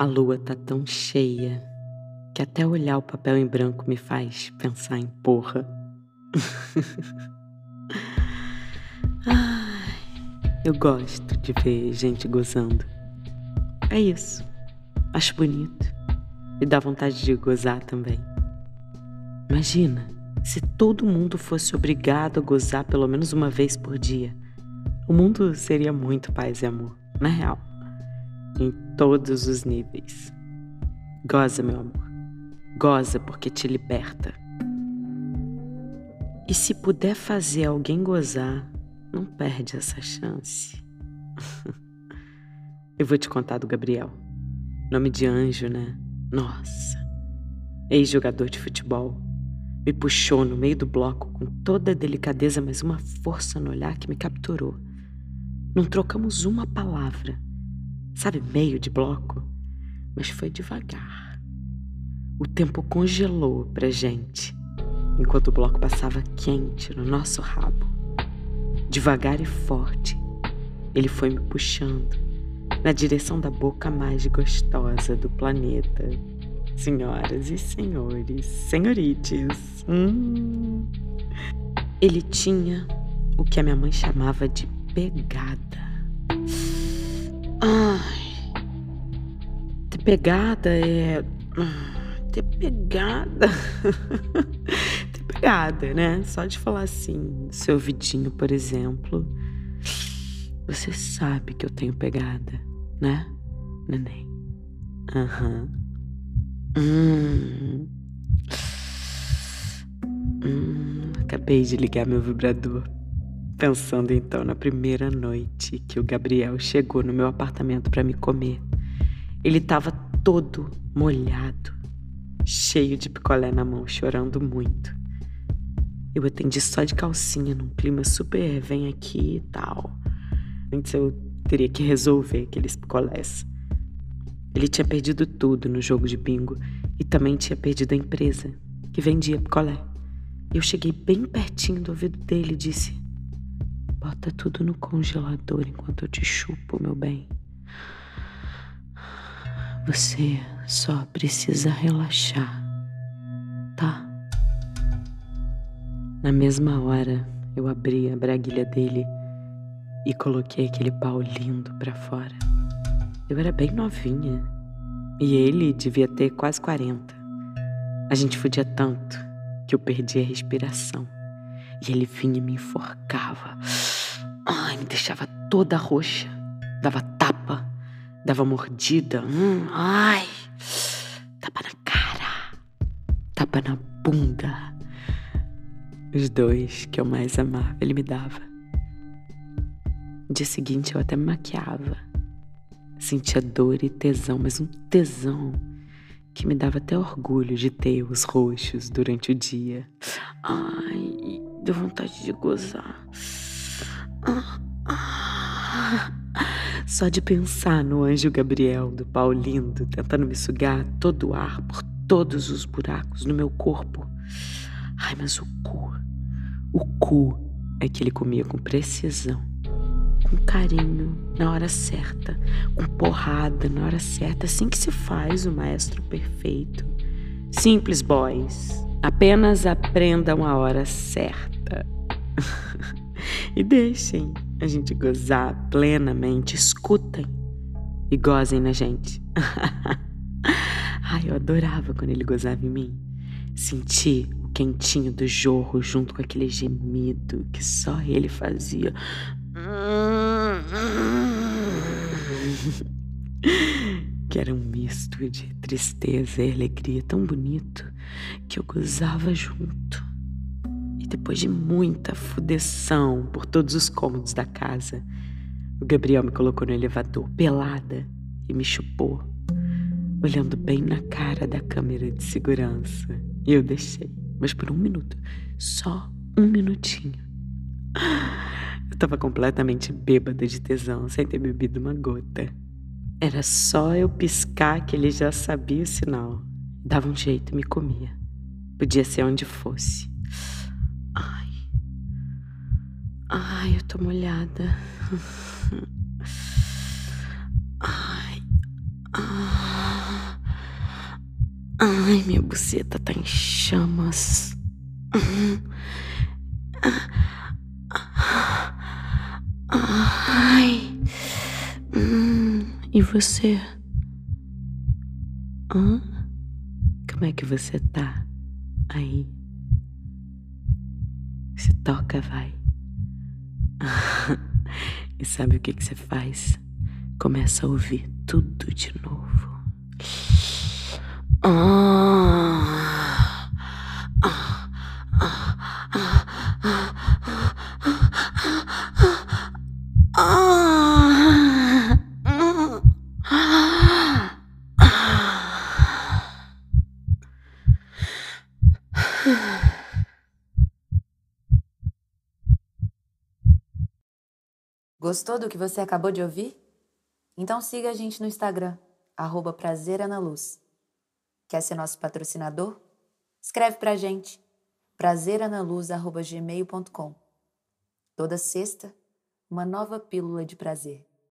A lua tá tão cheia que até olhar o papel em branco me faz pensar em porra. Ai, eu gosto de ver gente gozando. É isso. Acho bonito. E dá vontade de gozar também. Imagina se todo mundo fosse obrigado a gozar pelo menos uma vez por dia. O mundo seria muito paz e amor, na real. Em todos os níveis. Goza, meu amor. Goza porque te liberta. E se puder fazer alguém gozar, não perde essa chance. Eu vou te contar do Gabriel. Nome de anjo, né? Nossa. Ex-jogador de futebol. Me puxou no meio do bloco com toda a delicadeza, mas uma força no olhar que me capturou. Não trocamos uma palavra. Sabe, meio de bloco? Mas foi devagar. O tempo congelou pra gente, enquanto o bloco passava quente no nosso rabo. Devagar e forte, ele foi me puxando na direção da boca mais gostosa do planeta. Senhoras e senhores, senhorites. Hum. Ele tinha o que a minha mãe chamava de pegada. Pegada é. Ter pegada. ter pegada, né? Só de falar assim, seu vidinho, por exemplo. Você sabe que eu tenho pegada, né, neném? Aham. Uhum. Hum. Hum, acabei de ligar meu vibrador. Pensando então na primeira noite que o Gabriel chegou no meu apartamento para me comer. Ele estava todo molhado, cheio de picolé na mão, chorando muito. Eu atendi só de calcinha, num clima super vem aqui e tal. Antes eu teria que resolver aqueles picolés. Ele tinha perdido tudo no jogo de bingo e também tinha perdido a empresa que vendia picolé. Eu cheguei bem pertinho do ouvido dele e disse: Bota tudo no congelador enquanto eu te chupo, meu bem. Você só precisa relaxar, tá? Na mesma hora, eu abri a braguilha dele e coloquei aquele pau lindo para fora. Eu era bem novinha e ele devia ter quase 40. A gente fudia tanto que eu perdi a respiração e ele vinha e me enforcava. Ai, me deixava toda roxa, dava tapa, dava mordida. Hum, ai, tapa na cara, tapa na bunda. Os dois que eu mais amava, ele me dava. Dia seguinte eu até me maquiava. Sentia dor e tesão, mas um tesão que me dava até orgulho de ter os roxos durante o dia. Ai, deu vontade de gozar. Só de pensar no anjo Gabriel do pau lindo tentando me sugar todo o ar por todos os buracos no meu corpo. Ai, mas o cu, o cu é que ele comia com precisão com carinho, na hora certa, com porrada na hora certa, assim que se faz o maestro perfeito. Simples, boys. Apenas aprendam a hora certa. e deixem a gente gozar plenamente. Escutem e gozem na gente. Ai, eu adorava quando ele gozava em mim. Sentir o quentinho do jorro junto com aquele gemido que só ele fazia. que era um misto de tristeza e alegria tão bonito que eu gozava junto. Depois de muita fudeção por todos os cômodos da casa, o Gabriel me colocou no elevador, pelada, e me chupou, olhando bem na cara da câmera de segurança. E eu deixei, mas por um minuto, só um minutinho. Eu tava completamente bêbada de tesão, sem ter bebido uma gota. Era só eu piscar que ele já sabia o sinal. Dava um jeito e me comia. Podia ser onde fosse. Ai. Ai, eu tô molhada. Ai. Ai. Minha buceta tá em chamas. Ai. E você? Hã? Como é que você tá aí? Toca, vai. e sabe o que, que você faz? Começa a ouvir tudo de novo. Gostou do que você acabou de ouvir? Então siga a gente no Instagram, arroba prazeranaluz. Quer ser nosso patrocinador? Escreve pra gente, prazeranaluz.gmail.com. Toda sexta, uma nova pílula de prazer.